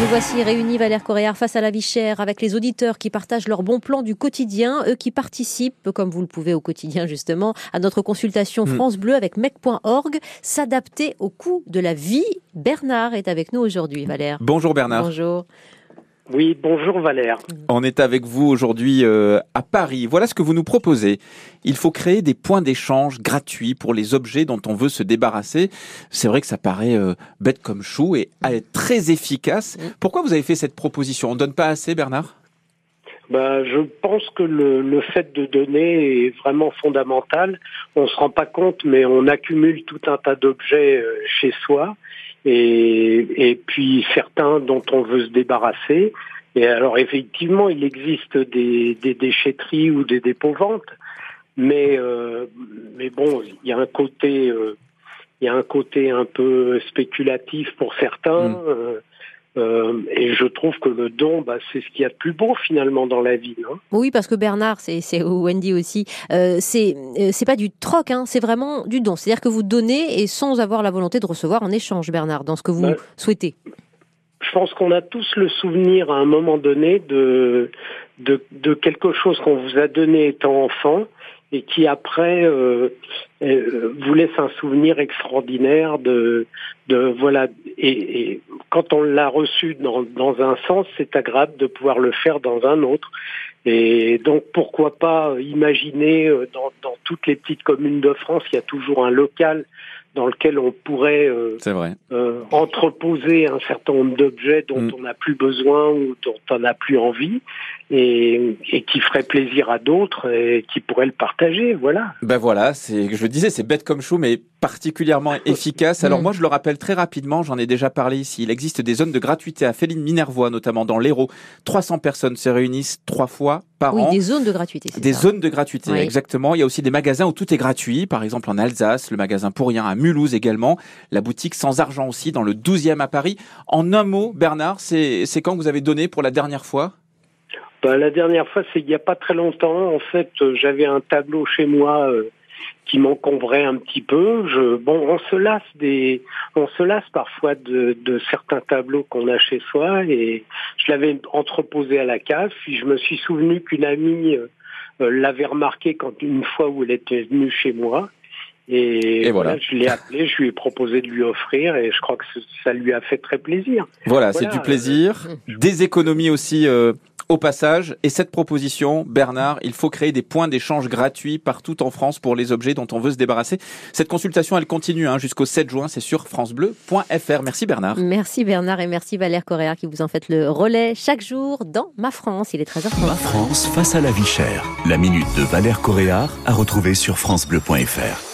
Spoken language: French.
Nous voici réunis, Valère Coréard, face à la vie chère, avec les auditeurs qui partagent leurs bons plans du quotidien, eux qui participent, comme vous le pouvez au quotidien justement, à notre consultation Mm. France Bleu avec mec.org, s'adapter au coût de la vie. Bernard est avec nous aujourd'hui, Valère. Bonjour Bernard. Bonjour. Oui, bonjour Valère. On est avec vous aujourd'hui euh, à Paris. Voilà ce que vous nous proposez. Il faut créer des points d'échange gratuits pour les objets dont on veut se débarrasser. C'est vrai que ça paraît euh, bête comme chou et euh, très efficace. Pourquoi vous avez fait cette proposition? On donne pas assez, Bernard? Ben, je pense que le, le fait de donner est vraiment fondamental. On se rend pas compte, mais on accumule tout un tas d'objets euh, chez soi, et, et puis certains dont on veut se débarrasser. Et alors effectivement, il existe des, des déchetteries ou des dépôts-ventes, mais euh, mais bon, il y a un côté euh, il y a un côté un peu spéculatif pour certains. Mm. Euh, et je trouve que le don, bah, c'est ce qu'il y a de plus beau finalement dans la vie. Non Oui, parce que Bernard, c'est Wendy aussi, euh, c'est euh, c'est pas du troc, hein, c'est vraiment du don. C'est-à-dire que vous donnez et sans avoir la volonté de recevoir en échange, Bernard, dans ce que vous Ouais. souhaitez. je pense qu'on a tous le souvenir à un moment donné de, de, de quelque chose qu'on vous a donné étant enfant et qui après euh, euh, vous laisse un souvenir extraordinaire de, de voilà et, et quand on l'a reçu dans, dans un sens c'est agréable de pouvoir le faire dans un autre. Et donc pourquoi pas imaginer euh, dans, dans toutes les petites communes de France il y a toujours un local dans lequel on pourrait euh, vrai. euh, entreposer un certain nombre d'objets dont Mm. on n'a plus besoin ou dont on n'a plus envie et, et qui ferait plaisir à d'autres et qui pourraient le partager. Voilà. Ben voilà, c'est, je le disais, c'est bête comme chou, mais particulièrement efficace. Alors Mm. moi, je le rappelle très rapidement, j'en ai déjà parlé ici. Il existe des zones de gratuité à Féline Minervois, notamment dans l'Hérault. 300 personnes se réunissent trois fois par Oui, an. des zones de gratuité. c'est Des ça. zones de gratuité, Oui. exactement. Il y a aussi des magasins où tout est gratuit, par exemple en Alsace, le magasin Pour Rien à Mulhouse également, la boutique Sans Argent aussi dans le 12e à Paris. En un mot, Bernard, c'est c'est quand vous avez donné pour la dernière fois? Ben, la dernière fois, c'est il n'y a pas très longtemps. En fait, euh, j'avais un tableau chez moi euh, qui m'encombrait un petit peu. Je, bon, on se lasse des, on se lasse parfois de, de certains tableaux qu'on a chez soi et je l'avais entreposé à la cave. Puis je me suis souvenu qu'une amie euh, euh, l'avait remarqué quand une fois où elle était venue chez moi. Et, Et voilà. je l'ai appelé, je lui ai proposé de lui offrir et je crois que ça lui a fait très plaisir. Voilà, c'est Voilà, du plaisir, des économies aussi euh, au passage. Et cette proposition, Bernard, il faut créer des points d'échange gratuits partout en France pour les objets dont on veut se débarrasser. Cette consultation, elle continue hein, jusqu'au 7 juin, c'est sur francebleu.fr. Merci Bernard. Merci Bernard et merci Valère Coréard qui vous en faites le relais chaque jour dans Ma France. Il est 13h30. Ma France face à la vie chère. La minute de Valère Coréard à retrouver sur francebleu.fr.